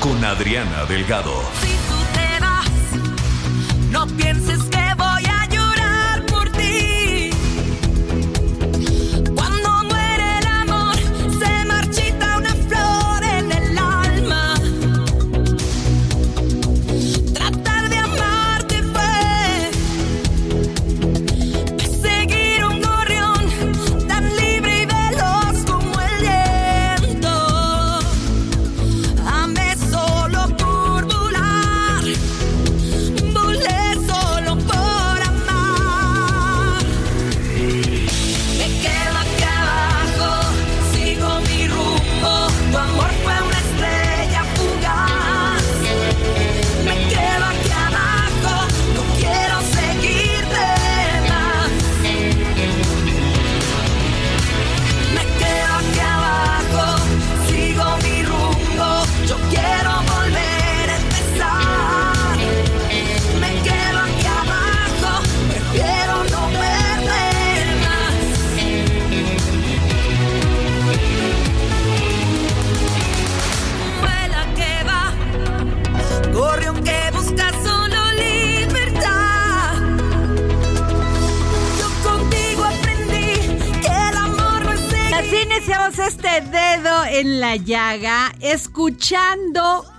con Adriana Delgado. Si tú te vas, no pienses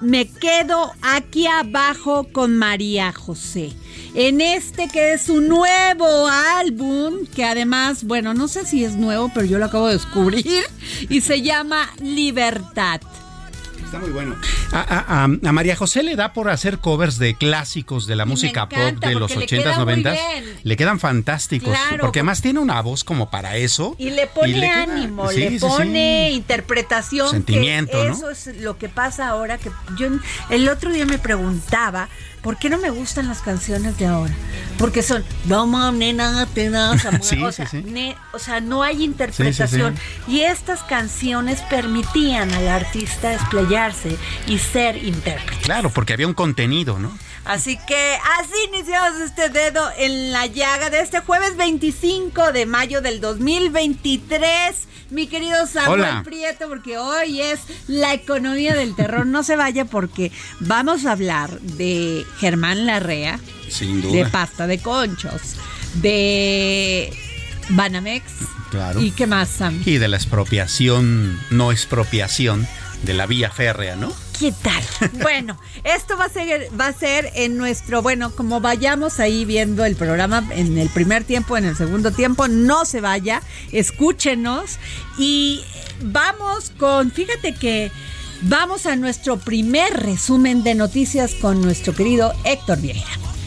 Me quedo aquí abajo con María José. En este que es un nuevo álbum, que además, bueno, no sé si es nuevo, pero yo lo acabo de descubrir, y se llama Libertad. Está muy bueno. A, a- a- a María José le da por hacer covers de clásicos de la me música pop de los porque le 80s, queda muy 90s. bien. Le quedan fantásticos. Claro, porque además tiene una voz como para eso. Y le pone le queda- ánimo, sí, le sí, sí. pone interpretación. Sentimiento, que ¿no? Eso es lo que pasa ahora. que Yo el otro día me preguntaba, ¿por qué no me gustan las canciones de ahora? Porque son, no mames, nada, te das amor". Sí, o, sí, sea, sí. ne- o sea, no hay interpretación. Y estas canciones permitían al artista desplayarse y ser intérprete. Claro, porque había un contenido, ¿no? Así que así iniciamos este dedo en la llaga de este jueves 25 de mayo del 2023. Mi querido Samuel Hola. Prieto, porque hoy es la economía del terror. No se vaya porque vamos a hablar de Germán Larrea, Sin de duda. pasta de conchos, de Banamex. Claro. ¿Y qué más, Sam? Y de la expropiación, no expropiación de la vía férrea, ¿no? ¿Qué tal? Bueno, esto va a ser va a ser en nuestro, bueno, como vayamos ahí viendo el programa en el primer tiempo, en el segundo tiempo, no se vaya, escúchenos y vamos con, fíjate que vamos a nuestro primer resumen de noticias con nuestro querido Héctor Vieira.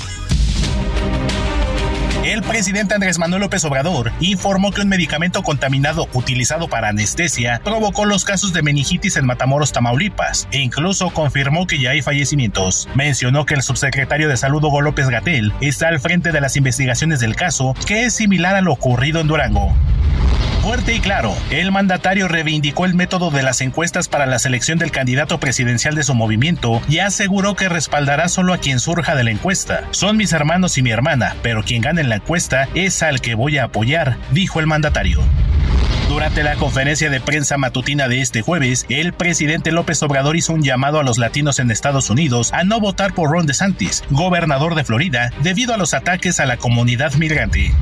El presidente Andrés Manuel López Obrador informó que un medicamento contaminado utilizado para anestesia provocó los casos de meningitis en Matamoros, Tamaulipas, e incluso confirmó que ya hay fallecimientos. Mencionó que el subsecretario de Salud Hugo López Gatel está al frente de las investigaciones del caso, que es similar a lo ocurrido en Durango. Fuerte y claro, el mandatario reivindicó el método de las encuestas para la selección del candidato presidencial de su movimiento y aseguró que respaldará solo a quien surja de la encuesta. Son mis hermanos y mi hermana, pero quien gane en la encuesta es al que voy a apoyar, dijo el mandatario. Durante la conferencia de prensa matutina de este jueves, el presidente López Obrador hizo un llamado a los latinos en Estados Unidos a no votar por Ron DeSantis, gobernador de Florida, debido a los ataques a la comunidad migrante.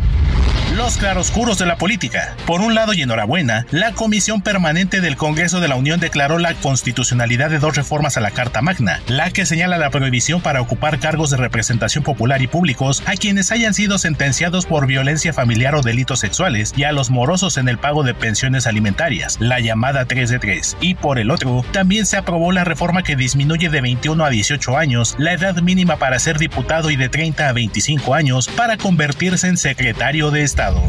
Los claroscuros de la política. Por un lado y enhorabuena, la Comisión Permanente del Congreso de la Unión declaró la constitucionalidad de dos reformas a la Carta Magna, la que señala la prohibición para ocupar cargos de representación popular y públicos a quienes hayan sido sentenciados por violencia familiar o delitos sexuales y a los morosos en el pago de pensiones alimentarias, la llamada 3 de 3. Y por el otro, también se aprobó la reforma que disminuye de 21 a 18 años la edad mínima para ser diputado y de 30 a 25 años para convertirse en secretario de Estado.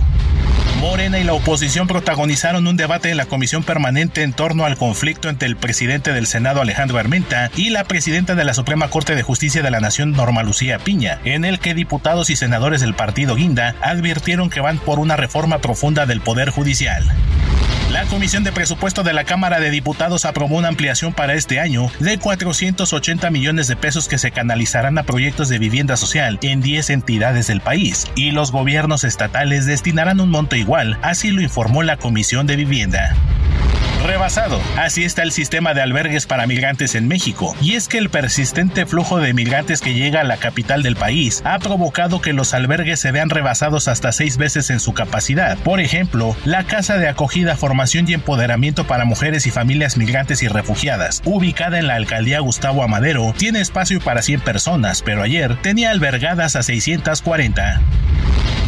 Morena y la oposición protagonizaron un debate en la comisión permanente en torno al conflicto entre el presidente del Senado Alejandro Armenta y la presidenta de la Suprema Corte de Justicia de la Nación Norma Lucía Piña, en el que diputados y senadores del partido Guinda advirtieron que van por una reforma profunda del Poder Judicial. La Comisión de Presupuesto de la Cámara de Diputados aprobó una ampliación para este año de 480 millones de pesos que se canalizarán a proyectos de vivienda social en 10 entidades del país y los gobiernos estatales destinarán un monto igual, así lo informó la Comisión de Vivienda rebasado. Así está el sistema de albergues para migrantes en México. Y es que el persistente flujo de migrantes que llega a la capital del país ha provocado que los albergues se vean rebasados hasta seis veces en su capacidad. Por ejemplo, la Casa de Acogida, Formación y Empoderamiento para Mujeres y Familias Migrantes y Refugiadas, ubicada en la alcaldía Gustavo Amadero, tiene espacio para 100 personas, pero ayer tenía albergadas a 640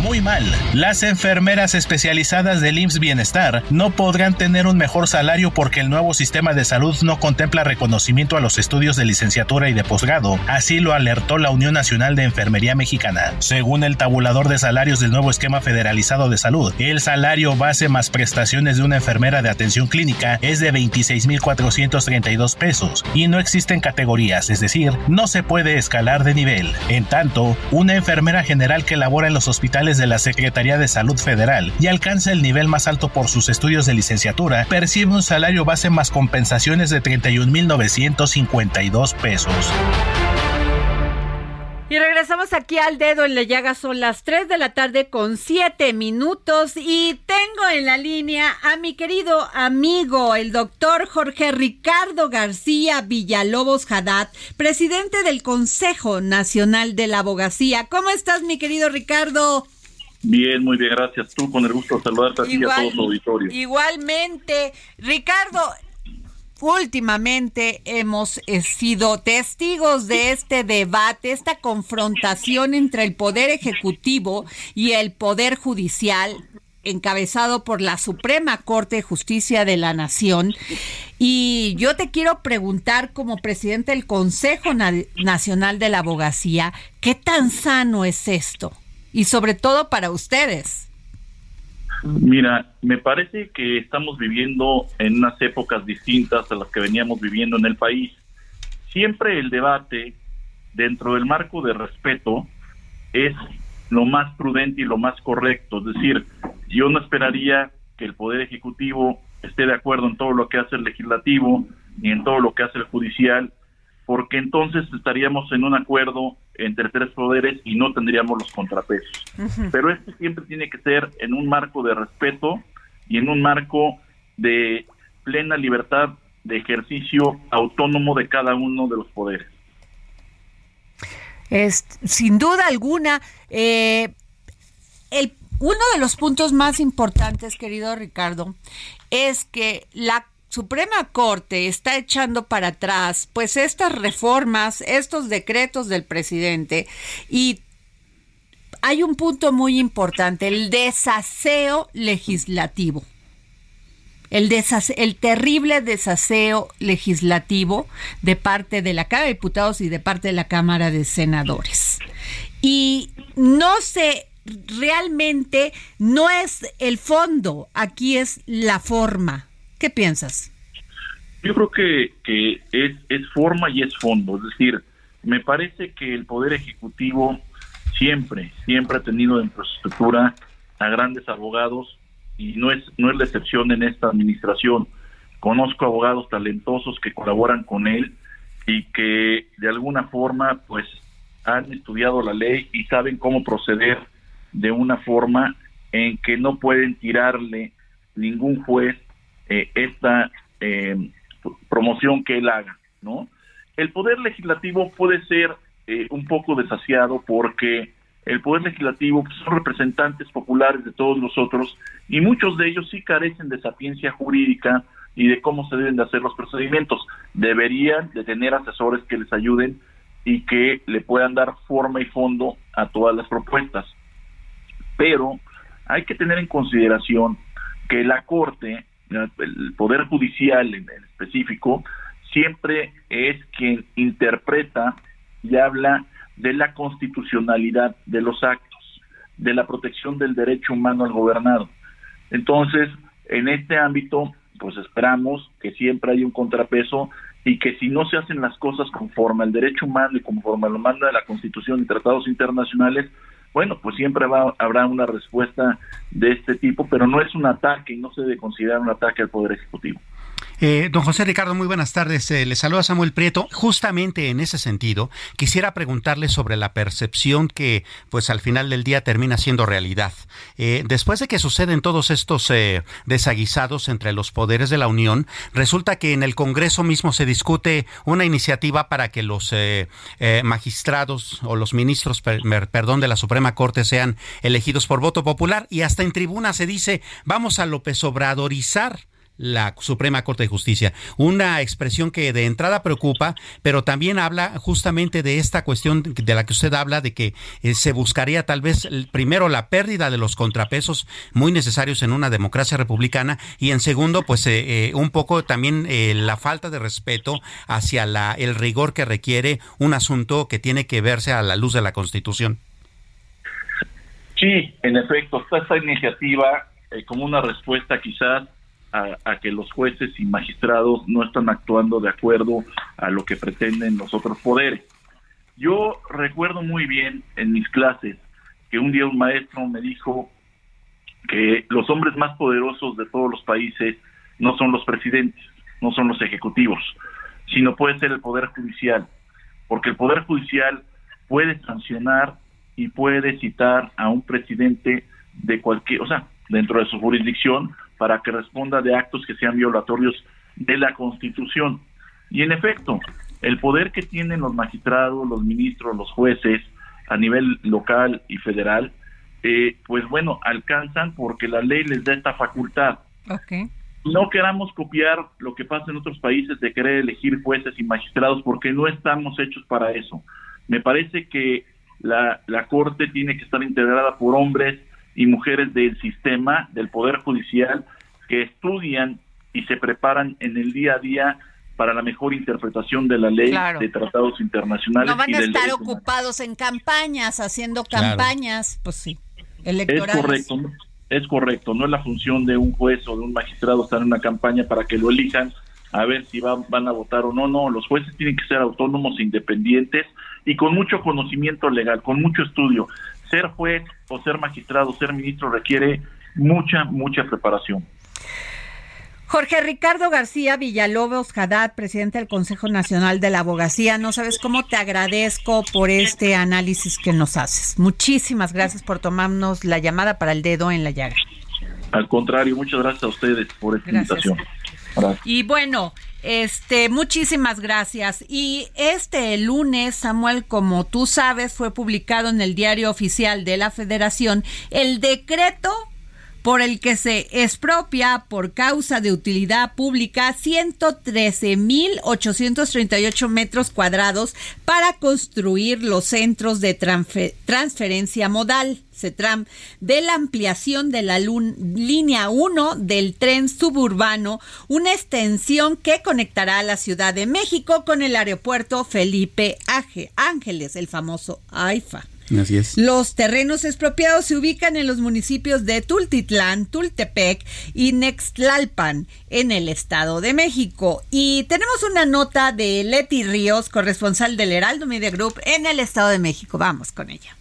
muy mal. Las enfermeras especializadas del IMSS Bienestar no podrán tener un mejor salario porque el nuevo sistema de salud no contempla reconocimiento a los estudios de licenciatura y de posgrado. Así lo alertó la Unión Nacional de Enfermería Mexicana. Según el tabulador de salarios del nuevo esquema federalizado de salud, el salario base más prestaciones de una enfermera de atención clínica es de 26.432 pesos y no existen categorías, es decir, no se puede escalar de nivel. En tanto, una enfermera general que labora en los hospitales de la Secretaría de Salud Federal y alcanza el nivel más alto por sus estudios de licenciatura, percibe un salario base más compensaciones de 31.952 pesos. Y regresamos aquí al dedo en la llaga, son las 3 de la tarde con 7 minutos y tengo en la línea a mi querido amigo, el doctor Jorge Ricardo García Villalobos Haddad, presidente del Consejo Nacional de la Abogacía. ¿Cómo estás, mi querido Ricardo? Bien, muy bien, gracias. Tú con el gusto de saludarte a ti a todo tu auditorio. Igualmente, Ricardo, últimamente hemos eh, sido testigos de este debate, esta confrontación entre el Poder Ejecutivo y el Poder Judicial encabezado por la Suprema Corte de Justicia de la Nación. Y yo te quiero preguntar, como presidente del Consejo Nacional de la Abogacía, ¿qué tan sano es esto? Y sobre todo para ustedes? Mira, me parece que estamos viviendo en unas épocas distintas a las que veníamos viviendo en el país. Siempre el debate dentro del marco de respeto es lo más prudente y lo más correcto. Es decir, yo no esperaría que el Poder Ejecutivo esté de acuerdo en todo lo que hace el Legislativo ni en todo lo que hace el Judicial, porque entonces estaríamos en un acuerdo entre tres poderes y no tendríamos los contrapesos. Pero esto siempre tiene que ser en un marco de respeto y en un marco de plena libertad de ejercicio autónomo de cada uno de los poderes. Es, sin duda alguna, eh, el, uno de los puntos más importantes, querido Ricardo, es que la Suprema Corte está echando para atrás pues estas reformas, estos decretos del presidente y hay un punto muy importante, el desaseo legislativo. El, el, terrible desaseo legislativo de parte de la Cámara de Diputados y de parte de la Cámara de Senadores. Y no sé, realmente no es el fondo, aquí es la forma. ¿Qué piensas? Yo creo que, es, es forma y es fondo, es decir, me parece que el Poder Ejecutivo siempre, siempre ha tenido en su estructura a grandes abogados y no es, no es la excepción en esta administración. Conozco abogados talentosos que colaboran con él y que de alguna forma pues han estudiado la ley y saben cómo proceder de una forma en que no pueden tirarle ningún juez eh, esta eh, promoción que él haga, ¿no? El poder legislativo puede ser eh, un poco desasiado porque el poder legislativo pues, son representantes populares de todos nosotros y muchos de ellos sí carecen de sapiencia jurídica y de cómo se deben de hacer los procedimientos. Deberían de tener asesores que les ayuden y que le puedan dar forma y fondo a todas las propuestas. Pero hay que tener en consideración que la Corte, el Poder Judicial en específico, siempre es quien interpreta y habla de la constitucionalidad de los actos, de la protección del derecho humano al gobernado. Entonces, en este ámbito, pues esperamos que siempre haya un contrapeso y que si no se hacen las cosas conforme al derecho humano y conforme lo manda la Constitución y tratados internacionales, bueno, pues siempre va, habrá una respuesta de este tipo, pero no es un ataque no se debe considerar un ataque al Poder Ejecutivo. Eh, don José Ricardo, muy buenas tardes. Eh, le saluda Samuel Prieto. Justamente en ese sentido, quisiera preguntarle sobre la percepción que, pues al final del día termina siendo realidad. Eh, después de que suceden todos estos desaguisados entre los poderes de la Unión, resulta que en el Congreso mismo se discute una iniciativa para que los magistrados o los ministros, perdón, de la Suprema Corte sean elegidos por voto popular y hasta en tribuna se dice vamos a López Obradorizar la Suprema Corte de Justicia. Una expresión que de entrada preocupa, pero también habla justamente de esta cuestión de la que usted habla, de que eh, se buscaría tal vez primero la pérdida de los contrapesos muy necesarios en una democracia republicana y en segundo, pues eh, eh, un poco también la falta de respeto hacia la, el rigor que requiere un asunto que tiene que verse a la luz de la Constitución. Sí, en efecto, esta iniciativa como una respuesta quizás a, que los jueces y magistrados no están actuando de acuerdo a lo que pretenden los otros poderes. Yo recuerdo muy bien en mis clases que un día un maestro me dijo que los hombres más poderosos de todos los países no son los presidentes, no son los ejecutivos, sino puede ser el poder judicial, porque el poder judicial puede sancionar y puede citar a un presidente de cualquier, o sea, dentro de su jurisdicción para que responda de actos que sean violatorios de la Constitución. Y en efecto, el poder que tienen los magistrados, los ministros, los jueces a nivel local y federal, eh, pues bueno, alcanzan porque la ley les da esta facultad. No queramos copiar lo que pasa en otros países de querer elegir jueces y magistrados porque no estamos hechos para eso. Me parece que la, la Corte tiene que estar integrada por hombres y mujeres del sistema, del Poder Judicial, que estudian y se preparan en el día a día para la mejor interpretación de la ley de tratados internacionales. No van a estar ocupados en campañas, haciendo campañas, pues sí, electorales. Es correcto, es correcto, no es la función de un juez o de un magistrado estar en una campaña para que lo elijan a ver si van, van a votar o no, no, los jueces tienen que ser autónomos, independientes y con mucho conocimiento legal, con mucho estudio ser juez o ser magistrado, ser ministro requiere mucha, mucha preparación. Jorge Ricardo García Villalobos Haddad, presidente del Consejo Nacional de la Abogacía, no sabes cómo te agradezco por este análisis que nos haces. Muchísimas gracias por tomarnos la llamada para el dedo en la llaga. Al contrario, muchas gracias a ustedes por esta invitación. Y bueno, este, muchísimas gracias. Y este lunes, Samuel, como tú sabes, fue publicado en el diario oficial de la Federación el decreto por el que se expropia por causa de utilidad pública 113.838 metros cuadrados para construir los centros de transferencia modal, CETRAM, de la ampliación de la línea 1 del tren suburbano, una extensión que conectará a la Ciudad de México con el aeropuerto Felipe Ángeles, el famoso AIFA. Los terrenos expropiados se ubican en los municipios de Tultitlán, Tultepec y Nextlalpan, en el Estado de México. Y tenemos una nota de Leti Ríos, corresponsal del Heraldo Media Group en el Estado de México. Vamos con ella.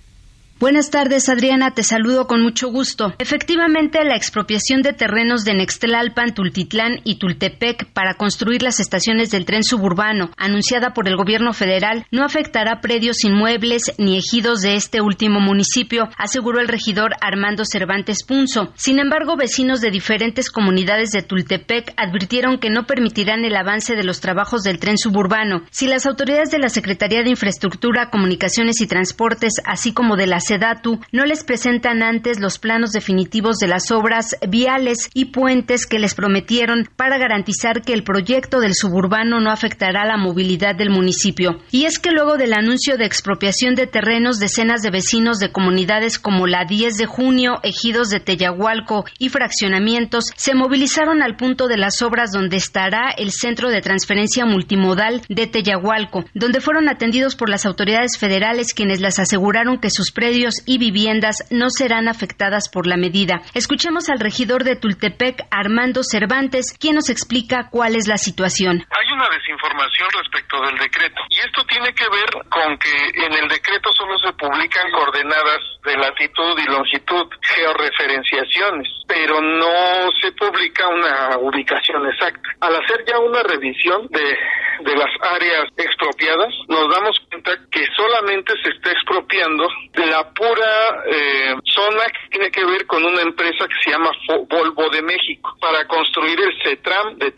Buenas tardes, Adriana. Te saludo con mucho gusto. Efectivamente, la expropiación de terrenos de Nextlalpan, Tultitlán y Tultepec para construir las estaciones del tren suburbano, anunciada por el gobierno federal, no afectará predios inmuebles ni ejidos de este último municipio, aseguró el regidor Armando Cervantes Punzo. Sin embargo, vecinos de diferentes comunidades de Tultepec advirtieron que no permitirán el avance de los trabajos del tren suburbano si las autoridades de la Secretaría de Infraestructura, Comunicaciones y Transportes, así como de la SEDATU, no les presentan antes los planos definitivos de las obras viales y puentes que les prometieron para garantizar que el proyecto del suburbano no afectará la movilidad del municipio. Y es que luego del anuncio de expropiación de terrenos, decenas de vecinos de comunidades como la 10 de junio, ejidos de Teyahualco y fraccionamientos se movilizaron al punto de las obras donde estará el centro de transferencia multimodal de Teyahualco, donde fueron atendidos por las autoridades federales quienes les aseguraron que sus predios y viviendas no serán afectadas por la medida. Escuchemos al regidor de Tultepec, Armando Cervantes, quien nos explica cuál es la situación. Hay una desinformación respecto del decreto y esto tiene que ver con que en el decreto solo se publican coordenadas de latitud y longitud, georreferenciaciones, pero no se publica una ubicación exacta. Al hacer ya una revisión de, de las áreas expropiadas, nos damos cuenta que solamente se está expropiando la pura eh, zona que tiene que ver con una empresa que se llama Volvo de México construir el CETRAM de.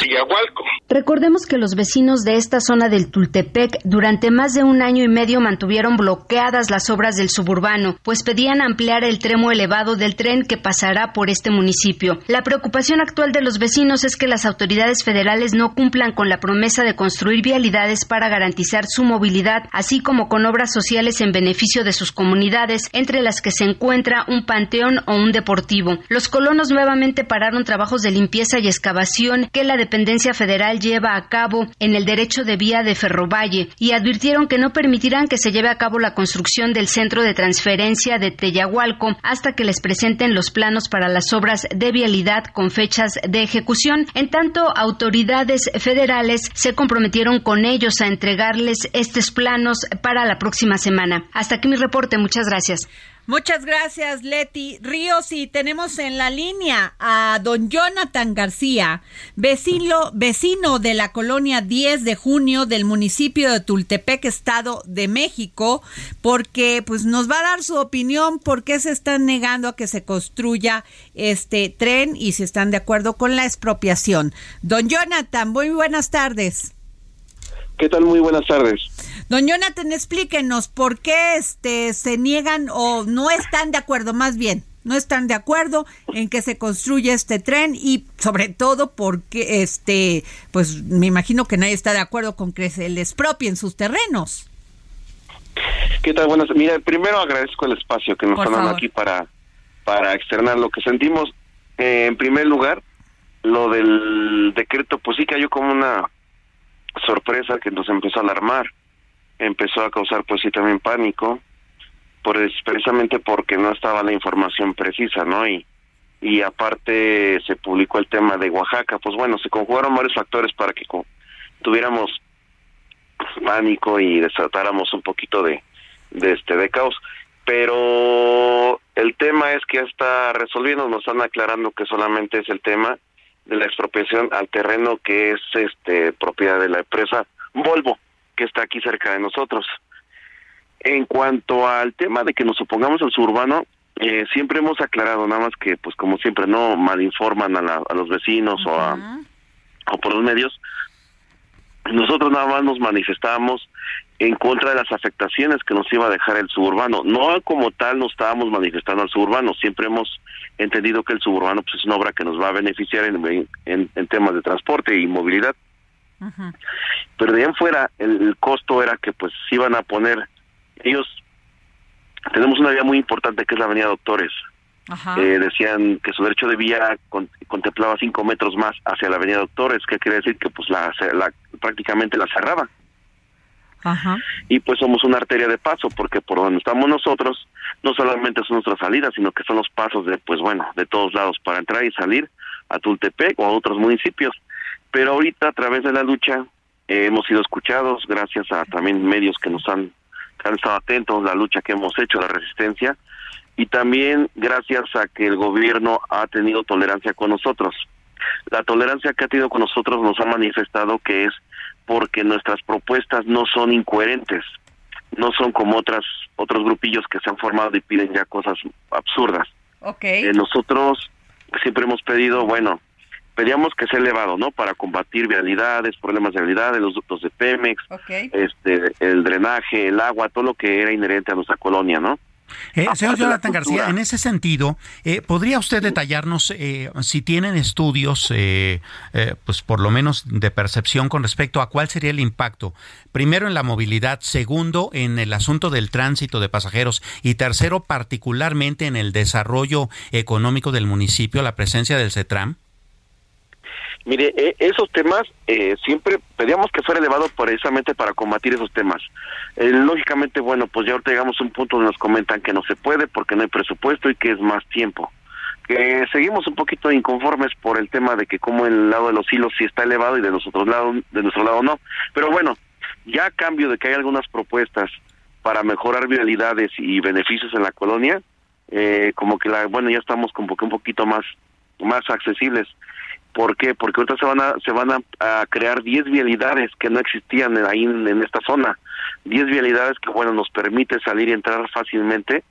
Recordemos que los vecinos de esta zona del Tultepec durante más de un año y medio mantuvieron bloqueadas las obras del suburbano, pues pedían ampliar el tramo elevado del tren que pasará por este municipio. La preocupación actual de los vecinos es que las autoridades federales no cumplan con la promesa de construir vialidades para garantizar su movilidad, así como con obras sociales en beneficio de sus comunidades, entre las que se encuentra un panteón o un deportivo. Los colonos nuevamente pararon trabajos de limpieza y excavación que la dependencia federal lleva a cabo en el derecho de vía de Ferrovalle y advirtieron que no permitirán que se lleve a cabo la construcción del centro de transferencia de Teyahualco hasta que les presenten los planos para las obras de vialidad con fechas de ejecución. En tanto, autoridades federales se comprometieron con ellos a entregarles estos planos para la próxima semana. Hasta aquí mi reporte. Muchas gracias. Muchas gracias, Leti Ríos. Y tenemos en la línea a don Jonathan García, vecino, vecino de la colonia 10 de junio del municipio de Tultepec, Estado de México, porque pues nos va a dar su opinión por qué se están negando a que se construya este tren y si están de acuerdo con la expropiación. Don Jonathan, muy buenas tardes. ¿Qué tal? Muy buenas tardes. Don Jonathan, explíquenos por qué este, se niegan o no están de acuerdo, más bien, no están de acuerdo en que se construya este tren y sobre todo porque, este, pues me imagino que nadie está de acuerdo con que se les propien sus terrenos. ¿Qué tal? Buenas. Mira, primero agradezco el espacio que nos están dando aquí para, para externar lo que sentimos. Eh, en primer lugar, lo del decreto, pues sí cayó como una sorpresa que nos empezó a alarmar empezó a causar pues sí también pánico, por, precisamente porque no estaba la información precisa, ¿no? Y, y aparte se publicó el tema de Oaxaca, pues bueno, se conjugaron varios factores para que tuviéramos pánico y desatáramos un poquito de, de este de caos. Pero el tema es que está resolviendo, nos están aclarando que solamente es el tema de la expropiación al terreno que es este propiedad de la empresa Volvo que está aquí cerca de nosotros. En cuanto al tema de que nos opongamos al suburbano, eh, siempre hemos aclarado, nada más que, pues como siempre, no malinforman a, a los vecinos o, a, o por los medios. Nosotros nada más nos manifestábamos en contra de las afectaciones que nos iba a dejar el suburbano. No como tal nos estábamos manifestando al suburbano, siempre hemos entendido que el suburbano pues, es una obra que nos va a beneficiar en, en, en temas de transporte y movilidad. Pero de ahí en fuera, el, costo era que pues iban a poner, ellos, tenemos una vía muy importante que es la Avenida Doctores. Eh, decían que su derecho de vía contemplaba cinco metros más hacia la Avenida Doctores, que quiere decir que pues la, prácticamente la cerraba. Y pues somos una arteria de paso, porque por donde estamos nosotros, no solamente son nuestras salidas, sino que son los pasos de, pues bueno, de todos lados para entrar y salir a Tultepec o a otros municipios. Pero ahorita a través de la lucha eh, hemos sido escuchados gracias a también medios que nos han han estado atentos la lucha que hemos hecho, la resistencia, y también gracias a que el gobierno ha tenido tolerancia con nosotros. La tolerancia que ha tenido con nosotros nos ha manifestado que es porque nuestras propuestas no son incoherentes, no son como otras otros grupillos que se han formado y piden ya cosas absurdas. Okay. Eh, nosotros siempre hemos pedido, bueno, pedíamos que sea elevado, ¿no? Para combatir vialidades, problemas de vialidades, los ductos de Pemex, este, el drenaje, el agua, todo lo que era inherente a nuestra colonia, ¿no? Eh, señor Jonathan García, en ese sentido, eh, ¿podría usted detallarnos eh, si tienen estudios, eh, pues por lo menos de percepción con respecto a cuál sería el impacto? Primero en la movilidad, segundo en el asunto del tránsito de pasajeros y tercero particularmente en el desarrollo económico del municipio, la presencia del CETRAM. Mire, eh, esos temas eh, siempre pedíamos que fuera elevado precisamente para combatir esos temas. Eh, lógicamente, bueno, pues ya ahorita llegamos a un punto donde nos comentan que no se puede porque no hay presupuesto y que es más tiempo. Que seguimos un poquito inconformes por el tema de que como el lado de los hilos sí está elevado y de nosotros lado, de nuestro lado no. Pero bueno, ya a cambio de que hay algunas propuestas para mejorar vialidades y beneficios en la colonia, como que la, bueno, ya estamos como que un poquito más, más accesibles ¿Por qué? Porque ahorita se van a, se van a, crear 10 vialidades que no existían ahí en, esta zona. 10 vialidades que, bueno, nos permite salir y entrar fácilmente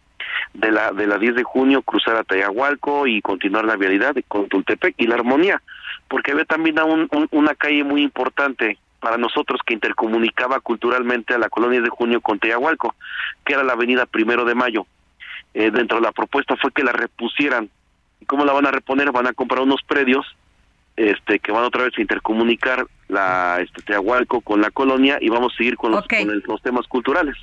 de la de la 10 de junio, cruzar a Tayahualco y continuar la vialidad con Tultepec y la Armonía. Porque había también un, una calle muy importante para nosotros que intercomunicaba culturalmente a la colonia de junio con Tayahualco, que era la avenida Primero de Mayo. Eh, dentro de la propuesta fue que la repusieran. ¿Y cómo la van a reponer? Van a comprar unos predios este que van otra vez a intercomunicar la este Teahualco con la colonia y vamos a seguir con los, con los temas culturales.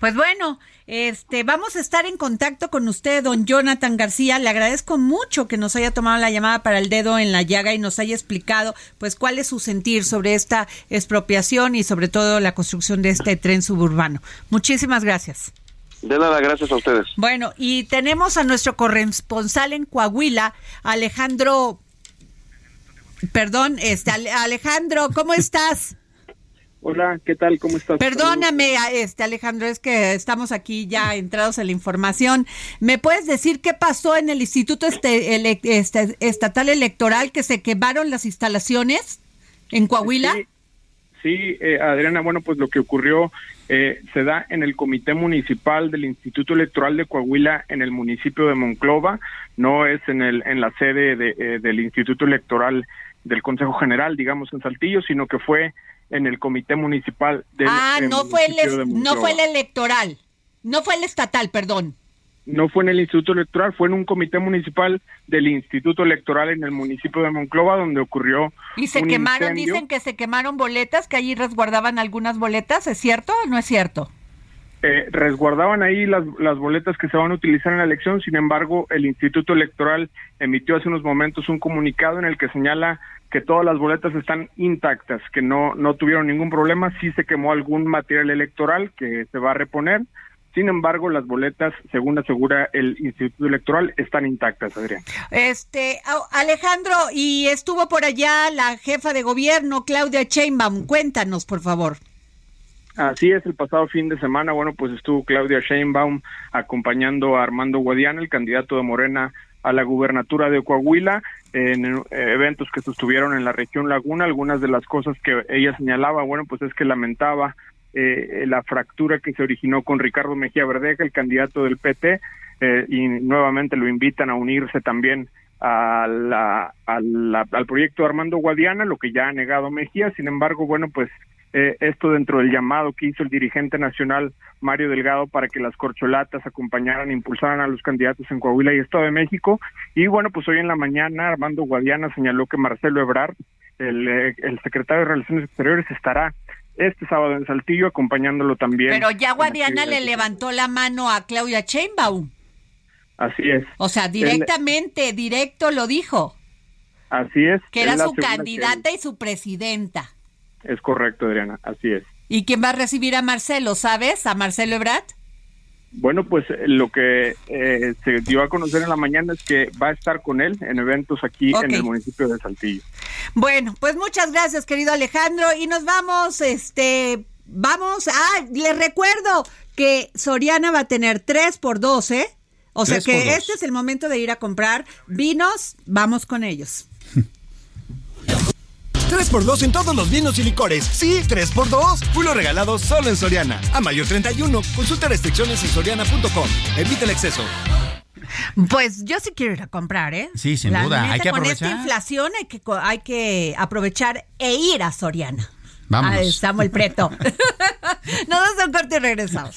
Pues bueno, este vamos a estar en contacto con usted, don Jonathan García. Le agradezco mucho que nos haya tomado la llamada para el dedo en la llaga y nos haya explicado pues cuál es su sentir sobre esta expropiación y sobre todo la construcción de este tren suburbano. Muchísimas gracias. De nada, gracias a ustedes. Bueno, y tenemos a nuestro corresponsal en Coahuila, Alejandro Perdón, este Alejandro, ¿cómo estás? Hola, ¿qué tal? ¿Cómo estás? Perdóname, este Alejandro, es que estamos aquí ya entrados en la información. ¿Me puedes decir qué pasó en el Instituto este, este Estatal Electoral que se quemaron las instalaciones en Coahuila? Sí, eh, Adriana, bueno, pues lo que ocurrió eh, se da en el Comité Municipal del Instituto Electoral de Coahuila en el municipio de Monclova, no es en, el, en la sede de, eh, del Instituto Electoral del Consejo General, digamos, en Saltillo, sino que fue en el Comité Municipal del Ah, no fue, el, no fue el electoral, no fue el estatal, perdón. No fue en el Instituto Electoral, fue en un comité municipal del Instituto Electoral en el municipio de Monclova donde ocurrió. Y se quemaron, dicen que se quemaron boletas, que allí resguardaban algunas boletas, ¿es cierto o no es cierto? Eh, resguardaban ahí las, las boletas que se van a utilizar en la elección, sin embargo, el Instituto Electoral emitió hace unos momentos un comunicado en el que señala que todas las boletas están intactas, que no, no tuvieron ningún problema, sí se quemó algún material electoral que se va a reponer, sin embargo, las boletas, según asegura el Instituto Electoral, están intactas, Adrián. Este, Alejandro, y estuvo por allá la jefa de gobierno, Claudia Sheinbaum. Cuéntanos, por favor. Así es, el pasado fin de semana, bueno, pues estuvo Claudia Sheinbaum acompañando a Armando Guadiana, el candidato de Morena a la gubernatura de Coahuila, en eh, eventos que sostuvieron en la región Laguna. Algunas de las cosas que ella señalaba, bueno, pues es que lamentaba eh, la fractura que se originó con Ricardo Mejía Verdeja, el candidato del PT, eh, y nuevamente lo invitan a unirse también al proyecto Armando Guadiana, lo que ya ha negado Mejía. Sin embargo, bueno, pues eh, esto dentro del llamado que hizo el dirigente nacional Mario Delgado para que las corcholatas acompañaran, impulsaran a los candidatos en Coahuila y Estado de México. Y bueno, pues hoy en la mañana Armando Guadiana señaló que Marcelo Ebrard, el, eh, el secretario de Relaciones Exteriores, estará este sábado en Saltillo acompañándolo también. Pero ya Guadiana le levantó la mano a Claudia Sheinbaum. Así es. O sea, directamente, directo lo dijo. Así es. Que era su candidata y su presidenta. Es correcto, Adriana, así es. ¿Y quién va a recibir a Marcelo, sabes? ¿A Marcelo Ebrat? Bueno, pues eh, lo que eh, se dio a conocer en la mañana es que va a estar con él en eventos aquí en el municipio de Saltillo. Bueno, pues muchas gracias, querido Alejandro, y nos vamos, este, vamos, ah, les recuerdo que Soriana va a tener 3 por 12. ¿eh? O sea que este es el momento de ir a comprar vinos, vamos con ellos. 3x2 en todos los vinos y licores. Sí, 3x2. Fulo regalado solo en Soriana. A mayo 31. Consulta restricciones en soriana.com. Evita el exceso. Pues yo sí quiero ir a comprar, ¿eh? Sí, sin duda. hay que con esta inflación hay que, hay que aprovechar e ir a Soriana. Vamos. A Samuel Preto. Nos damos un corte y regresamos.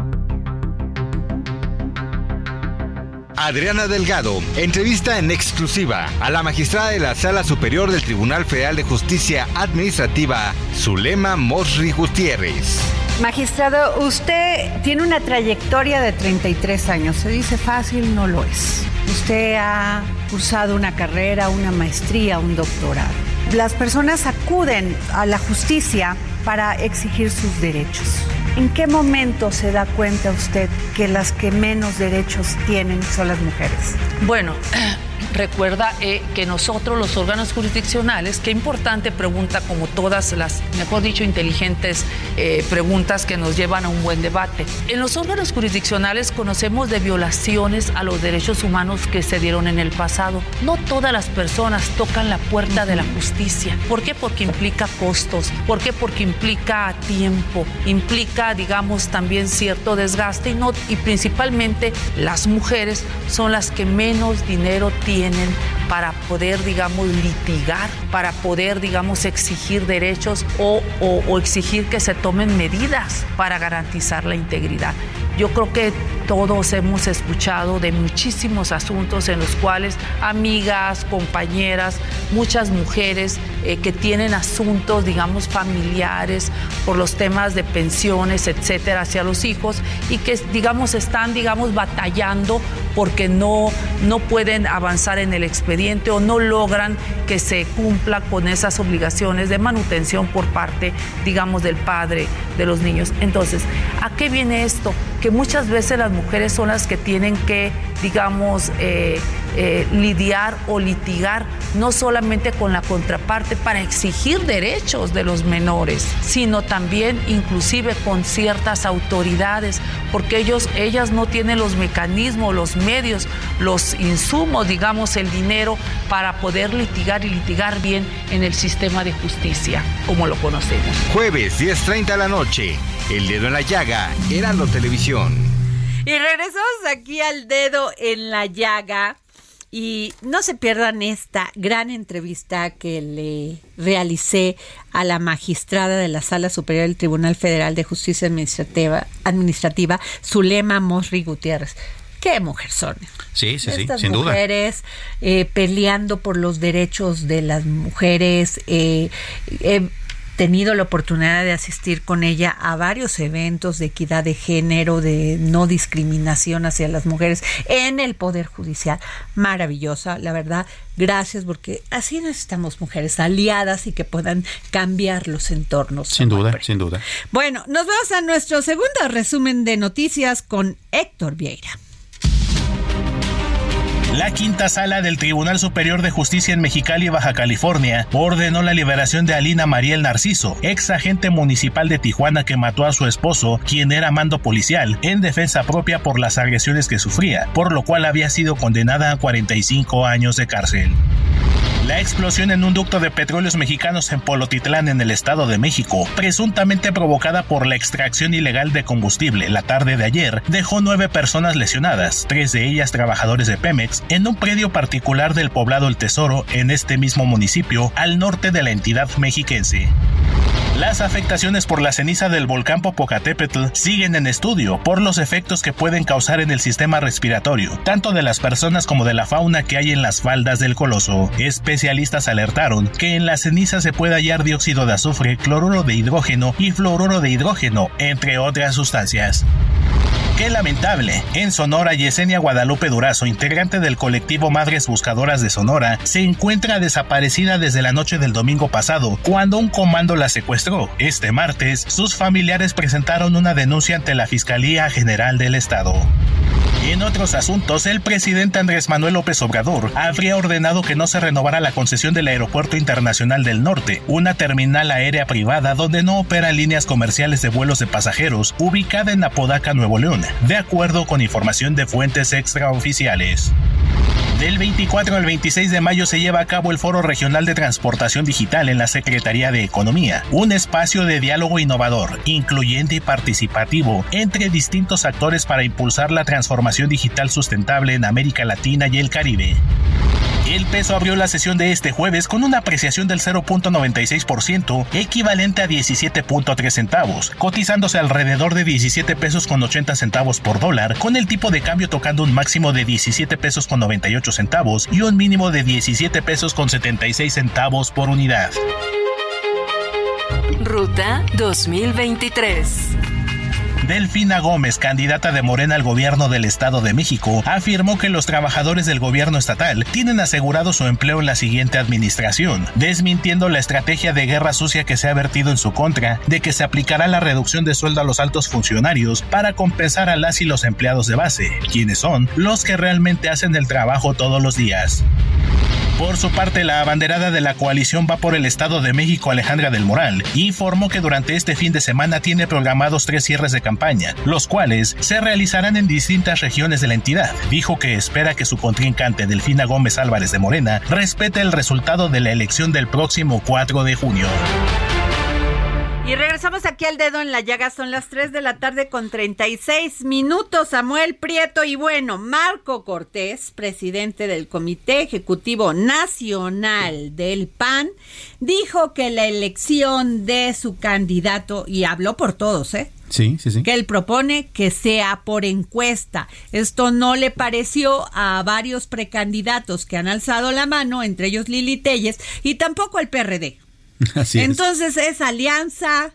Adriana Delgado entrevista en exclusiva a la magistrada de la Sala Superior del Tribunal Federal de Justicia Administrativa, Zulema Mosri Gutiérrez. Magistrado, usted tiene una trayectoria de 33 años. Se dice fácil, no lo es. Usted ha cursado una carrera, una maestría, un doctorado. Las personas acuden a la justicia para exigir sus derechos. ¿En qué momento se da cuenta usted que las que menos derechos tienen son las mujeres? Bueno, recuerda eh, que nosotros, los órganos jurisdiccionales, qué importante pregunta, como todas las, mejor dicho, inteligentes eh, preguntas que nos llevan a un buen debate. En los órganos jurisdiccionales conocemos de violaciones a los derechos humanos que se dieron en el pasado. No todas las personas tocan la puerta de la justicia. ¿Por qué? Porque implica costos. ¿Por qué? Porque implica tiempo, implica, digamos, también cierto desgaste y, no, y principalmente las mujeres son las que menos dinero tienen para poder, digamos, litigar, para poder, digamos, exigir derechos o, exigir que se tomen medidas para garantizar la integridad. Yo creo que todos hemos escuchado de muchísimos asuntos en los cuales amigas, compañeras, muchas mujeres eh, que tienen asuntos, digamos, familiares por los temas de pensiones, etcétera, hacia los hijos y que, digamos, están, digamos, batallando porque no, no pueden avanzar en el expediente o no logran que se cumpla con esas obligaciones de manutención por parte, digamos, del padre de los niños. Entonces, ¿a qué viene esto? Que muchas veces las mujeres son las que tienen que, digamos, eh, eh, lidiar o litigar no solamente con la contraparte para exigir derechos de los menores, sino también inclusive con ciertas autoridades, porque ellos, ellas no tienen los mecanismos, los medios, los insumos, digamos, el dinero para poder litigar y litigar bien en el sistema de justicia, como lo conocemos. Jueves 10.30 de la noche, El Dedo en la Llaga, Heraldo Televisión. Y regresamos aquí al dedo en la llaga. Y no se pierdan esta gran entrevista que le realicé a la magistrada de la Sala Superior del Tribunal Federal de Justicia Administrativa, Administrativa Zulema Mosri Gutiérrez. Qué mujer son. Sí, sí, sí, sin mujeres eh, peleando por los derechos de las mujeres, eh, eh, tenido la oportunidad de asistir con ella a varios eventos de equidad de género, de no discriminación hacia las mujeres en el Poder Judicial. Maravillosa, la verdad. Gracias, porque así necesitamos mujeres aliadas y que puedan cambiar los entornos. Sin duda, sin duda. Bueno, nos vamos a nuestro segundo resumen de noticias con Héctor Vieira. La quinta sala del Tribunal Superior de Justicia en Mexicali, Baja California, ordenó la liberación de Alina Mariel Narciso, ex agente municipal de Tijuana que mató a su esposo, quien era mando policial, en defensa propia por las agresiones que sufría, por lo cual había sido condenada a 45 años de cárcel. La explosión en un ducto de petróleos mexicanos en Polotitlán, en el Estado de México, presuntamente provocada por la extracción ilegal de combustible la tarde de ayer, dejó nueve personas lesionadas, tres de ellas trabajadores de Pemex, en un predio particular del poblado El Tesoro, en este mismo municipio, al norte de la entidad mexiquense. Las afectaciones por la ceniza del volcán Popocatépetl siguen en estudio por los efectos que pueden causar en el sistema respiratorio, tanto de las personas como de la fauna que hay en las faldas del coloso. Especialistas alertaron que en la ceniza se puede hallar dióxido de azufre, cloruro de hidrógeno y fluoruro de hidrógeno, entre otras sustancias. Qué lamentable. En Sonora, Yesenia Guadalupe Durazo, integrante del colectivo Madres Buscadoras de Sonora, se encuentra desaparecida desde la noche del domingo pasado, cuando un comando la secuestró. Este martes, sus familiares presentaron una denuncia ante la Fiscalía General del Estado. En otros asuntos, el presidente Andrés Manuel López Obrador habría ordenado que no se renovara la concesión del Aeropuerto Internacional del Norte, una terminal aérea privada donde no operan líneas comerciales de vuelos de pasajeros, ubicada en Apodaca, Nuevo León, de acuerdo con información de fuentes extraoficiales. Del 24 al 26 de mayo se lleva a cabo el Foro Regional de Transportación Digital en la Secretaría de Economía, un espacio de diálogo innovador, incluyente y participativo entre distintos actores para impulsar la transformación digital sustentable en América Latina y el Caribe. El peso abrió la sesión de este jueves con una apreciación del 0.96%, equivalente a 17.3 centavos, cotizándose alrededor de 17 pesos con 80 centavos por dólar, con el tipo de cambio tocando un máximo de 17 pesos con 98 y un mínimo de 17 pesos con 76 centavos por unidad. Ruta 2023. Delfina Gómez, candidata de Morena al gobierno del Estado de México, afirmó que los trabajadores del gobierno estatal tienen asegurado su empleo en la siguiente administración, desmintiendo la estrategia de guerra sucia que se ha vertido en su contra de que se aplicará la reducción de sueldo a los altos funcionarios para compensar a las y los empleados de base, quienes son los que realmente hacen el trabajo todos los días. Por su parte, la abanderada de la coalición va por el Estado de México, Alejandra del Moral, informó que durante este fin de semana tiene programados tres cierres de campaña, los cuales se realizarán en distintas regiones de la entidad. Dijo que espera que su contrincante Delfina Gómez Álvarez de Morena respete el resultado de la elección del próximo 4 de junio. Y regresamos aquí al dedo en la llaga. Son las 3 de la tarde con 36 minutos. Samuel Prieto y bueno, Marco Cortés, presidente del Comité Ejecutivo Nacional del PAN, dijo que la elección de su candidato, y habló por todos, ¿eh? Sí, sí, sí. Que él propone que sea por encuesta. Esto no le pareció a varios precandidatos que han alzado la mano, entre ellos Lili Telles, y tampoco al PRD. Es. Entonces esa alianza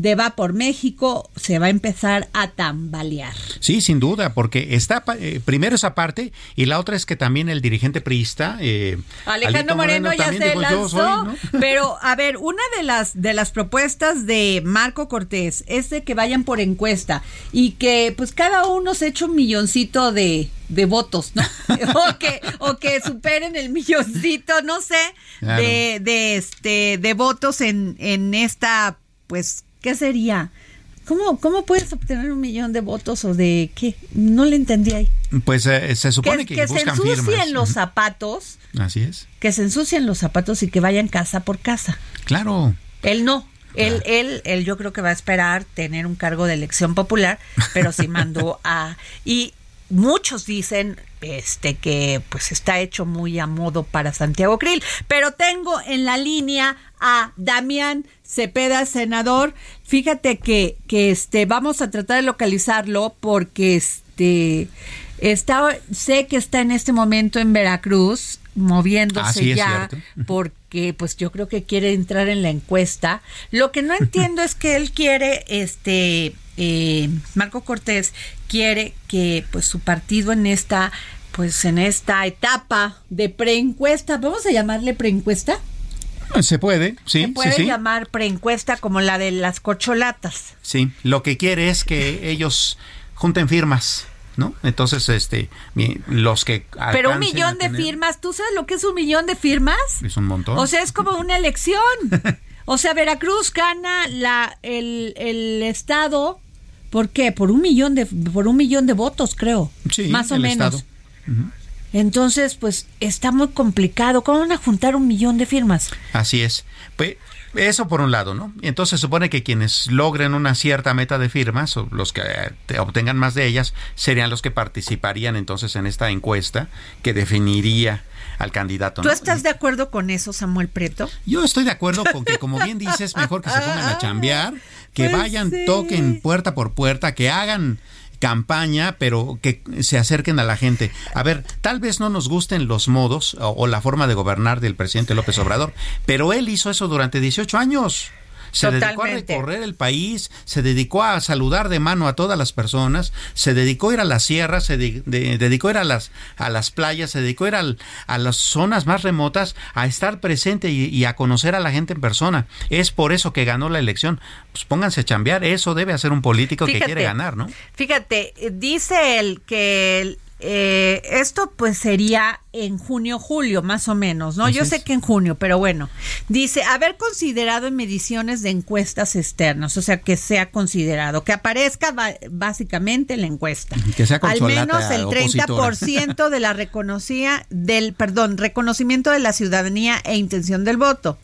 de Va por México se va a empezar a tambalear. Sí, sin duda, porque está eh, primero esa parte y la otra es que también el dirigente priista eh, Alejandro Moreno, ya se dijo, "Yo lanzó, soy", ¿no? pero a ver, una de las de las propuestas de Marco Cortés es de que vayan por encuesta y que pues cada uno se eche un milloncito de de votos, ¿no? o que o que superen el milloncito, no sé, Claro. de de este de votos en en esta pues ¿qué sería? ¿Cómo, ¿Cómo puedes obtener un millón de votos o de qué? No le entendí ahí. Pues eh, se supone que, que se buscan ensucien firmas. los zapatos, Así es. que se ensucien los zapatos y que vayan casa por casa. Claro. Él no. Él, él, él yo creo que va a esperar tener un cargo de elección popular, pero sí mandó a... Y muchos dicen este que pues está hecho muy a modo para Santiago Krill, pero tengo en la línea a Damián Cepeda, senador. Fíjate que, que este vamos a tratar de localizarlo porque este está sé que está en este momento en Veracruz moviéndose Ah, sí, ya por que pues yo creo que quiere entrar en la encuesta. Lo que no entiendo es que él quiere, este, eh, Marco Cortés quiere que pues su partido en esta, pues en esta etapa de preencuesta, vamos a llamarle preencuesta. Se puede, sí. Se puede sí, sí. llamar preencuesta como la de las corcholatas. Sí, lo que quiere es que ellos junten firmas. ¿No? Entonces, este, los que... Pero un millón de firmas, ¿tú sabes lo que es un millón de firmas? Es un montón. O sea, es como una elección. o sea, Veracruz gana la, el, el estado, ¿por qué? Por un millón de, por un millón de votos, creo. Sí, más o el menos. Entonces, pues está muy complicado. ¿Cómo van a juntar un millón de firmas? Así es. Pues eso por un lado, ¿no? Entonces se supone que quienes logren una cierta meta de firmas, o los que obtengan más de ellas, serían los que participarían entonces en esta encuesta que definiría al candidato. ¿Tú estás de acuerdo con eso, Samuel Preto? Yo estoy de acuerdo con que, como bien dices, mejor que se pongan a chambear, que Pues vayan, sí. toquen puerta por puerta, que hagan campaña, pero que se acerquen a la gente. A ver, tal vez no nos gusten los modos o, la forma de gobernar del presidente López Obrador, pero él hizo eso durante 18 años. Se Totalmente. dedicó a recorrer el país, se dedicó a saludar de mano a todas las personas, se dedicó a ir a las sierras, se de, de, dedicó a ir a las, a las playas, se dedicó a ir al, a las zonas más remotas, a estar presente y, y, a conocer a la gente en persona. Es por eso que ganó la elección. Pues pónganse a chambear, eso debe hacer un político Fíjate, que quiere ganar, ¿no? Fíjate, dice él que eh, esto pues sería en junio, julio, más o menos, ¿no? Así Yo es. sé que en junio, pero bueno, dice haber considerado en mediciones de encuestas externas, o sea, que sea considerado, que aparezca básicamente en la encuesta. Que sea Al menos el opositora. 30% de la reconocía del, perdón, reconocimiento de la ciudadanía e intención del voto.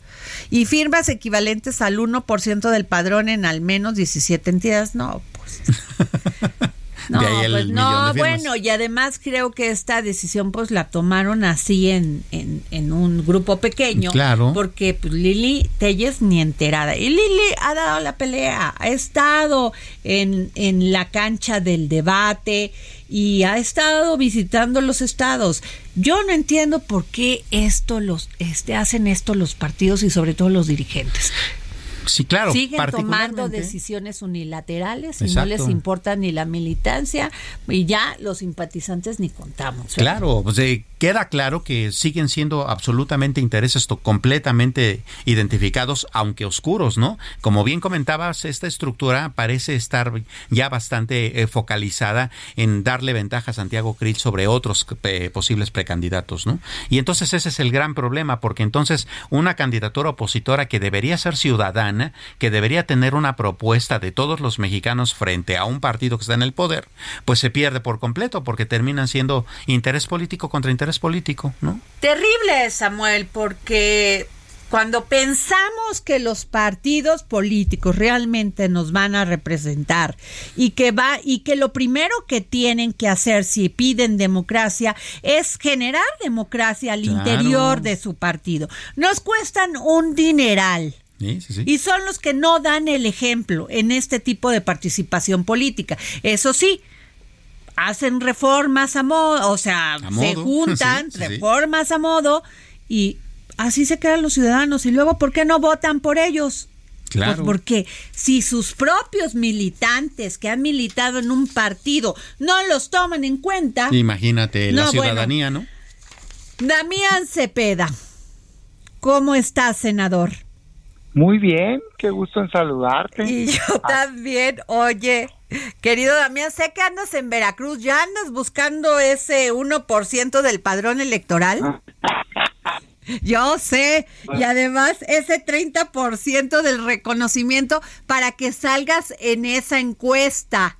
Y firmas equivalentes al 1% del padrón en al menos 17 entidades. No, pues. No, De ahí el pues no, de bueno, y además creo que esta decisión pues la tomaron así en, en, en un grupo pequeño. Claro. Porque pues Lili Telles ni enterada. Y Lili ha dado la pelea, ha estado en, en la cancha del debate y ha estado visitando los estados. Yo no entiendo por qué esto los este hacen esto los partidos y sobre todo los dirigentes. Sí, claro. Siguen tomando decisiones unilaterales y no les importa ni la militancia y ya los simpatizantes ni contamos. ¿verdad? Claro, pues eh, queda claro que siguen siendo absolutamente intereses completamente identificados, aunque oscuros, ¿no? Como bien comentabas, esta estructura parece estar ya bastante eh, focalizada en darle ventaja a Santiago Krill sobre otros eh, posibles precandidatos, ¿no? Y entonces ese es el gran problema, porque entonces una candidatura opositora que debería ser ciudadana, que debería tener una propuesta de todos los mexicanos frente a un partido que está en el poder, pues se pierde por completo, porque terminan siendo interés político contra interés político, ¿no? Terrible, Samuel, porque cuando pensamos que los partidos políticos realmente nos van a representar y que va y que lo primero que tienen que hacer si piden democracia es generar democracia al Claro. interior de su partido. Nos cuestan un dineral. Sí, sí, sí. Y son los que no dan el ejemplo en este tipo de participación política. Eso sí, hacen reformas a modo, o sea, se juntan, reformas a modo y así se quedan los ciudadanos. Y luego, ¿por qué no votan por ellos? Claro. Pues porque si sus propios militantes que han militado en un partido no los toman en cuenta, Imagínate la bueno. ciudadanía, ¿no? Damián Cepeda, ¿cómo estás, senador? Muy bien, qué gusto en saludarte. Y yo también, oye, querido Damián, sé que andas en Veracruz, ya andas buscando ese 1% del padrón electoral. Yo sé, y además ese 30% del reconocimiento para que salgas en esa encuesta.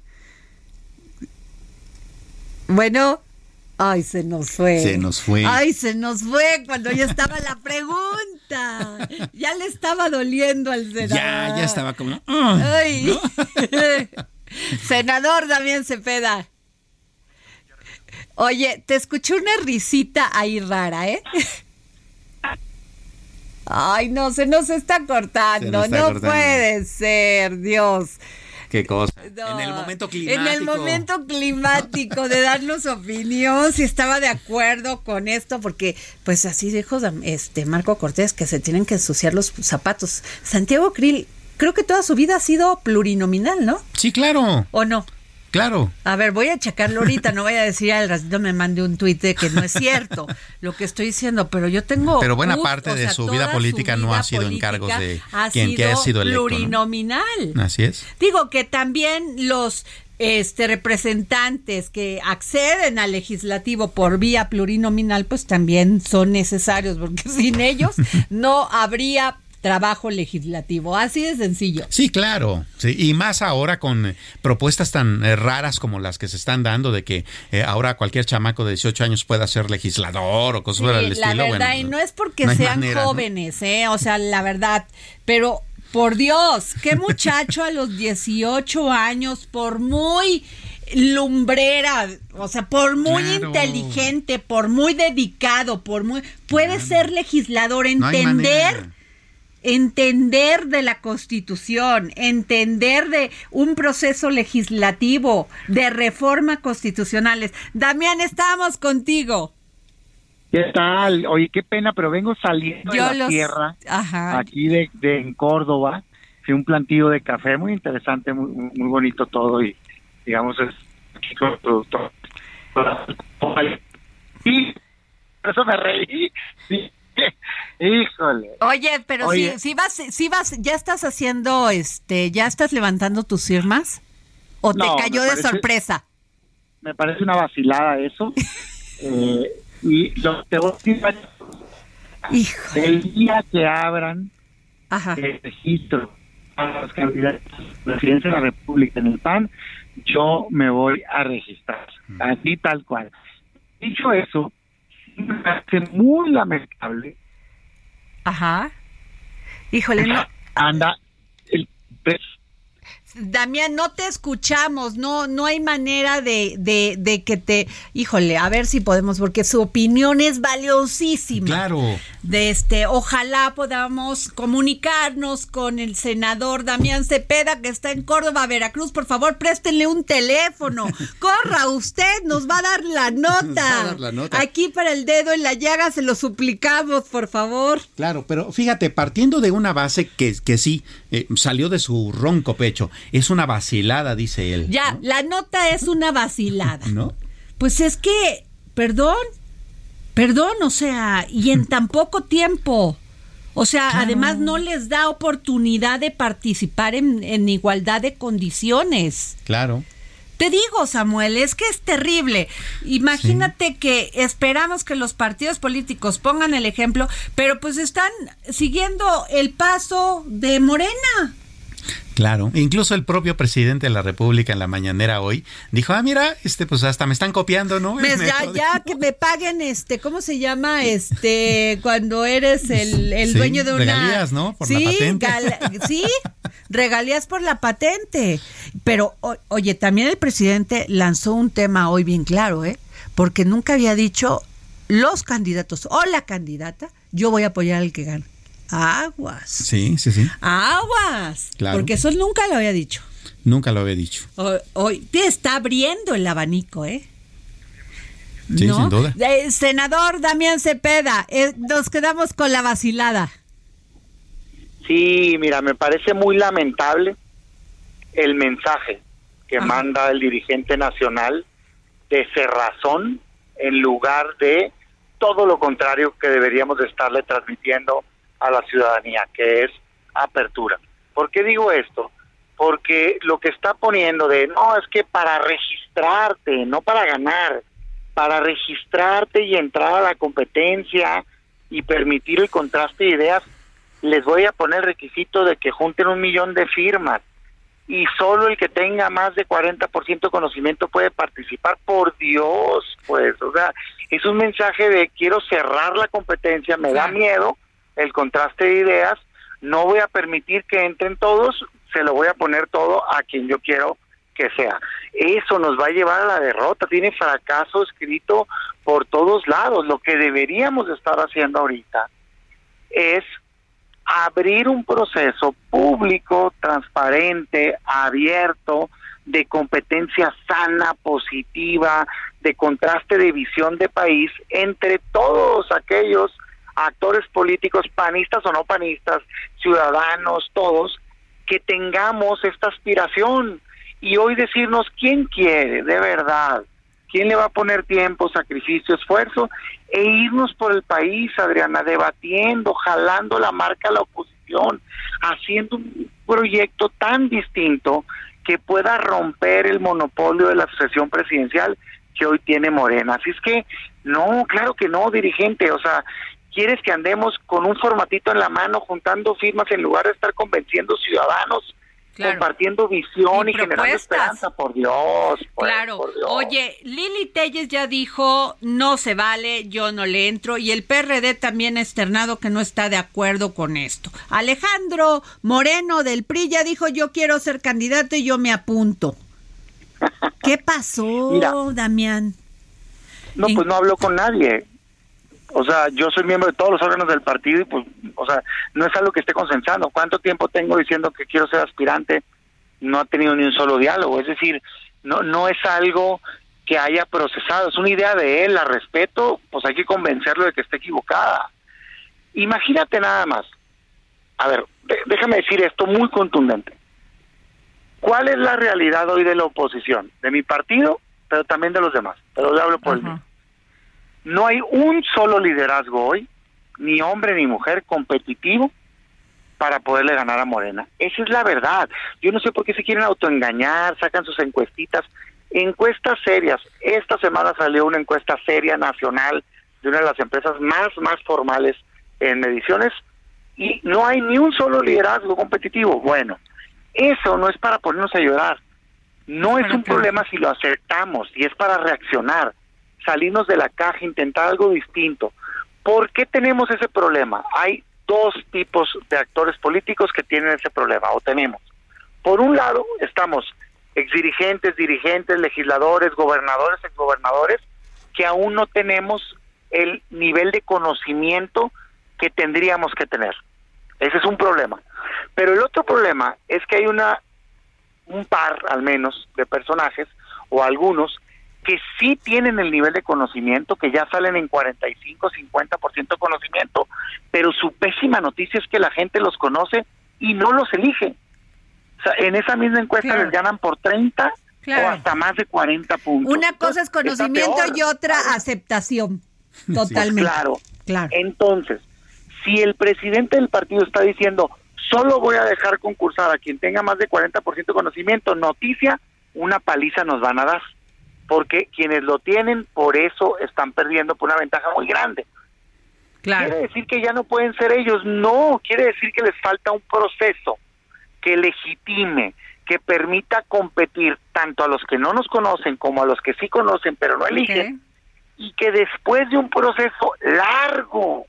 Bueno, ay, se nos fue. Se nos fue. Ay, se nos fue cuando ya estaba la pregunta. Ya le estaba doliendo al senador. Ya, ya estaba como... "Ah", Ay. Senador Damián Cepeda. Oye, te escuché una risita ahí rara, ¿eh? Ay, no, se nos está cortando. Se nos está no cortando. puede ser, Dios. Qué cosa. en el momento climático. En el momento climático de darnos opinión, si estaba de acuerdo con esto, porque pues así dijo este Marco Cortés que se tienen que ensuciar los zapatos. Santiago Krill, creo que toda su vida ha sido plurinominal, ¿no? Sí, claro. ¿O no? Claro. A ver, voy a checarlo ahorita, no voy a decir al ratito me mande un tuit que no es cierto lo que estoy diciendo, pero yo tengo... Pero buena parte de su vida política no ha sido en cargos de quien que ha sido electo. Plurinominal. Así es. Digo que también los este representantes que acceden al legislativo por vía plurinominal, pues también son necesarios, porque sin ellos no habría trabajo legislativo. Así de sencillo. Sí, claro. Sí, y más ahora con eh, propuestas tan eh, raras como las que se están dando de que eh, ahora cualquier chamaco de 18 años pueda ser legislador o cosas del estilo. La verdad, y no es porque sean jóvenes, ¿eh? O sea, la verdad, pero por Dios, qué muchacho a los 18 años, por muy lumbrera, o sea, por muy inteligente, por muy dedicado, por muy puede ser legislador, entender entender de la Constitución, entender de un proceso legislativo, de reforma constitucionales. Damián, estamos contigo. ¿Qué tal? Oye, qué pena, pero vengo saliendo de la tierra, aquí de, en Córdoba, de un plantillo de café muy interesante, muy, muy bonito todo y digamos es aquí con el productor. Y por eso me reí. Híjole. Oye, pero Si, vas, si vas, ya estás haciendo, este, ya estás levantando tus firmas o te cayó de sorpresa. Me parece una vacilada eso. eh, y lo te voy a decir, el día que abran el registro para los candidatos a presidencia de la República en el PAN, yo me voy a registrar, así tal cual. Dicho eso, me parece muy lamentable. Ajá. Híjole, no. Anda, el Damián, no te escuchamos, no, no hay manera de, de, de, que te, híjole, a ver si podemos, porque su opinión es valiosísima. Claro. De este, ojalá podamos comunicarnos con el senador Damián Cepeda, que está en Córdoba, Veracruz. Por favor, préstenle un teléfono. Corra, usted nos va a dar la nota. la nota. Aquí para el dedo en la llaga se lo suplicamos, por favor. Claro, pero fíjate, partiendo de una base que, que sí eh, salió de su ronco pecho es una vacilada, dice él. Ya, la nota es una vacilada. ¿No? Pues es que, perdón, perdón, o sea, y en tan poco tiempo. O sea, además no les da oportunidad de participar en, igualdad de condiciones. Claro. Te digo, Samuel, es que es terrible. Imagínate que esperamos que los partidos políticos pongan el ejemplo, pero pues están siguiendo el paso de Morena. Claro, incluso el propio presidente de la República en la mañanera hoy dijo, ah, mira, este, pues hasta me están copiando, ¿no? ya, ya, que me paguen, este, ¿cómo se llama? Este, cuando eres el, dueño de una... Regalías, ¿no? Por la patente. sí, regalías por la patente. Pero, oye, también el presidente lanzó un tema hoy bien claro, ¿eh? Porque nunca había dicho los candidatos o la candidata, yo voy a apoyar al que gane. Aguas. Sí, sí, sí. Aguas. Claro. Porque eso nunca lo había dicho. Nunca lo había dicho. Hoy, te está abriendo el abanico, ¿eh? Sí, sin duda. Eh, senador Damián Cepeda, eh, nos quedamos con la vacilada. Sí, mira, me parece muy lamentable el mensaje que manda el dirigente nacional de cerrazón en lugar de todo lo contrario que deberíamos de estarle transmitiendo a la ciudadanía, que es apertura. ¿Por qué digo esto? Porque lo que está poniendo de, no, es que para registrarte, no para ganar, para registrarte y entrar a la competencia y permitir el contraste de ideas, les voy a poner el requisito de que junten un millón de firmas y solo el que tenga más de 40% de conocimiento puede participar. Por Dios, pues, o sea, es un mensaje de quiero cerrar la competencia, me da miedo el contraste de ideas, no voy a permitir que entren todos, se lo voy a poner todo a quien yo quiero que sea. Eso nos va a llevar a la derrota, tiene fracaso escrito por todos lados. Lo que deberíamos estar haciendo ahorita es abrir un proceso público, transparente, abierto, de competencia sana, positiva, de contraste de visión de país entre todos aquellos actores políticos, panistas o no panistas, ciudadanos, todos, que tengamos esta aspiración y hoy decirnos quién quiere de verdad, quién le va a poner tiempo, sacrificio, esfuerzo e irnos por el país, Adriana, debatiendo, jalando la marca a la oposición, haciendo un proyecto tan distinto que pueda romper el monopolio de la sucesión presidencial que hoy tiene Morena. Así es que, no, claro que no, dirigente, o sea, quieres que andemos con un formatito en la mano juntando firmas en lugar de estar convenciendo ciudadanos compartiendo visión y, generando esperanza, por Dios. Pues, claro. Oye, Lili Telles ya dijo, no se vale, yo no le entro, y el PRD también ha externado que no está de acuerdo con esto. Alejandro Moreno del PRI ya dijo, yo quiero ser candidato y yo me apunto. ¿Qué pasó, Damián? No, pues no habló con nadie. O sea, yo soy miembro de todos los órganos del partido y pues, o sea, no es algo que esté consensando. ¿Cuánto tiempo tengo diciendo que quiero ser aspirante? No ha tenido ni un solo diálogo. Es decir, no, no es algo que haya procesado. Es una idea de él, la respeto, pues hay que convencerlo de que esté equivocada. Imagínate nada más. A ver, déjame decir esto muy contundente. ¿Cuál es la realidad hoy de la oposición? De mi partido, pero también de los demás. Pero le hablo por el mío. No hay un solo liderazgo hoy, ni hombre ni mujer competitivo para poderle ganar a Morena. Esa es la verdad. Yo no sé por qué se quieren autoengañar, sacan sus encuestitas. Encuestas serias. Esta semana salió una encuesta seria nacional de una de las empresas más, más formales en mediciones y no hay ni un solo liderazgo competitivo. Bueno, eso no es para ponernos a llorar. No es un problema si lo aceptamos y es para reaccionar salirnos de la caja, intentar algo distinto. ¿Por qué tenemos ese problema? Hay dos tipos de actores políticos que tienen ese problema, o tenemos. Por un lado, estamos exdirigentes, dirigentes, legisladores, gobernadores, exgobernadores, que aún no tenemos el nivel de conocimiento que tendríamos que tener. Ese es un problema. Pero el otro problema es que hay una un par al menos de personajes o algunos que sí tienen el nivel de conocimiento, que ya salen en 45, 50% de conocimiento, pero su pésima noticia es que la gente los conoce y no los elige. O sea, en esa misma encuesta les ganan por 30 o hasta más de 40 puntos. Una cosa es conocimiento y otra aceptación. Totalmente. claro. claro. Entonces, si el presidente del partido está diciendo, solo voy a dejar concursar a quien tenga más de 40% de conocimiento, noticia, una paliza nos van a dar porque quienes lo tienen por eso están perdiendo por una ventaja muy grande. Claro. ¿Quiere decir que ya no pueden ser ellos? No, quiere decir que les falta un proceso que legitime, que permita competir tanto a los que no nos conocen como a los que sí conocen pero no eligen, y que después de un proceso largo,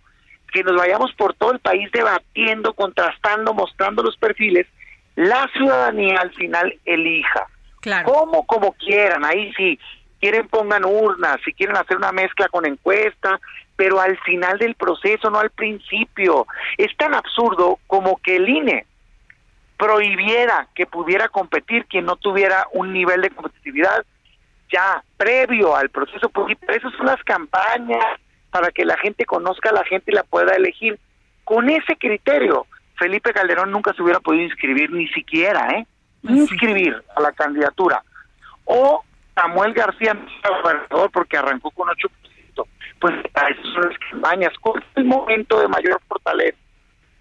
que nos vayamos por todo el país debatiendo, contrastando, mostrando los perfiles, la ciudadanía al final elija Claro. Como, como quieran, ahí sí, quieren pongan urnas, si quieren hacer una mezcla con encuesta, pero al final del proceso, no al principio. Es tan absurdo como que el INE prohibiera que pudiera competir quien no tuviera un nivel de competitividad ya previo al proceso político. Esas son las campañas para que la gente conozca a la gente y la pueda elegir. Con ese criterio, Felipe Calderón nunca se hubiera podido inscribir ni siquiera, ¿eh? Inscribir a la candidatura o Samuel García gobernador porque arrancó con 8%, pues a eso son las campañas. ¿Cuál el momento de mayor fortaleza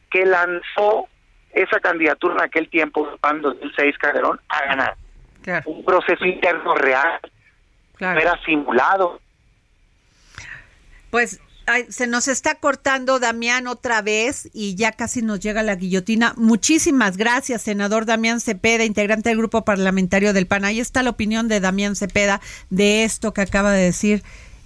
que lanzó esa candidatura en aquel tiempo, en 2006, Calderón, a ganar? Un proceso interno real, era simulado. Pues se nos está cortando Damián otra vez y ya casi nos llega la guillotina. Muchísimas gracias, senador Damián Cepeda, integrante del grupo parlamentario del PAN. Ahí está la opinión de Damián Cepeda de esto que acaba de decir.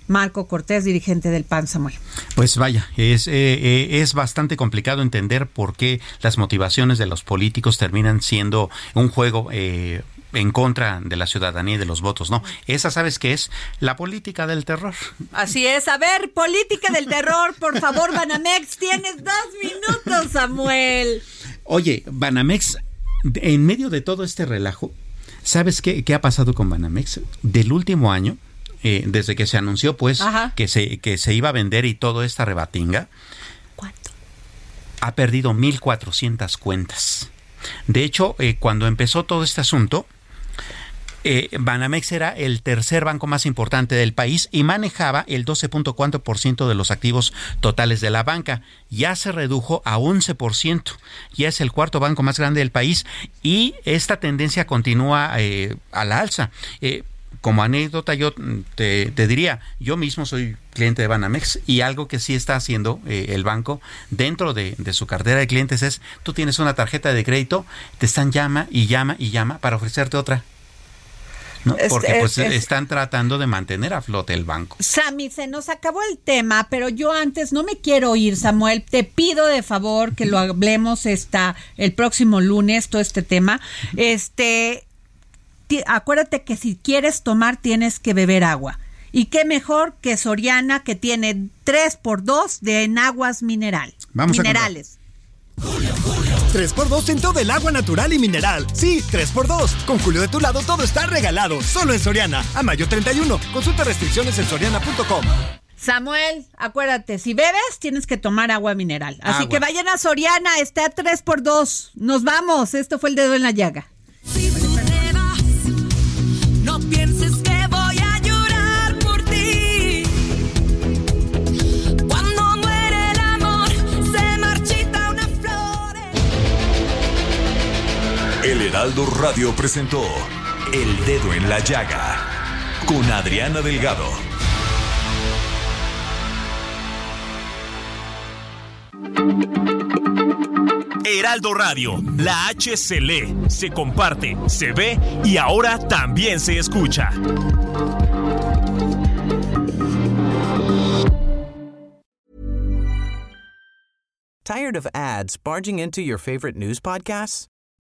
Marco Cortés, dirigente del PAN, Samuel. Pues vaya, es, eh, eh, es bastante complicado entender por qué las motivaciones de los políticos terminan siendo un juego eh, en contra de la ciudadanía y de los votos, no. Esa, ¿sabes qué es? La política del terror. Así es. A ver, política del terror, por favor, Banamex, tienes dos minutos, Samuel. Oye, Banamex, en medio de todo este relajo, ¿sabes qué, qué ha pasado con Banamex? Del último año, eh, desde que se anunció pues que se, que se iba a vender y todo esta rebatinga, ¿cuánto? Ha perdido 1.400 cuentas. De hecho, eh, cuando empezó todo este asunto, eh, Banamex era el tercer banco más importante del país y manejaba el 12.4% de los activos totales de la banca. Ya se redujo a 11%. Ya es el cuarto banco más grande del país y esta tendencia continúa a la alza como anécdota yo te, diría, yo mismo soy cliente de Banamex y algo que sí está haciendo eh, el banco dentro de, su cartera de clientes es, tú tienes una tarjeta de crédito, te están llama y llama y llama para ofrecerte otra. ¿No? Porque pues están tratando de mantener a flote el banco. Sammy, se nos acabó el tema, pero yo antes no me quiero ir, Samuel. Te pido de favor que lo hablemos esta, el próximo lunes, todo este tema. Este, acuérdate que si quieres tomar tienes que beber agua. Y qué mejor que Soriana que tiene 3 por 2 de en aguas mineral, minerales. 3x2 en todo el agua natural y mineral. Sí, 3x2. Con Julio de tu lado todo está regalado. Solo en Soriana. A mayo 31. Consulta restricciones en soriana.com. Samuel, acuérdate, si bebes tienes que tomar agua mineral. Así que vayan a Soriana, está a 3x2. Nos vamos. Esto fue el dedo en la llaga. pienses que Heraldo Radio presentó El Dedo en la Llaga con Adriana Delgado. Heraldo Radio, la H se lee, se comparte, se ve y ahora también se escucha. Tired of ads barging into your favorite news podcasts?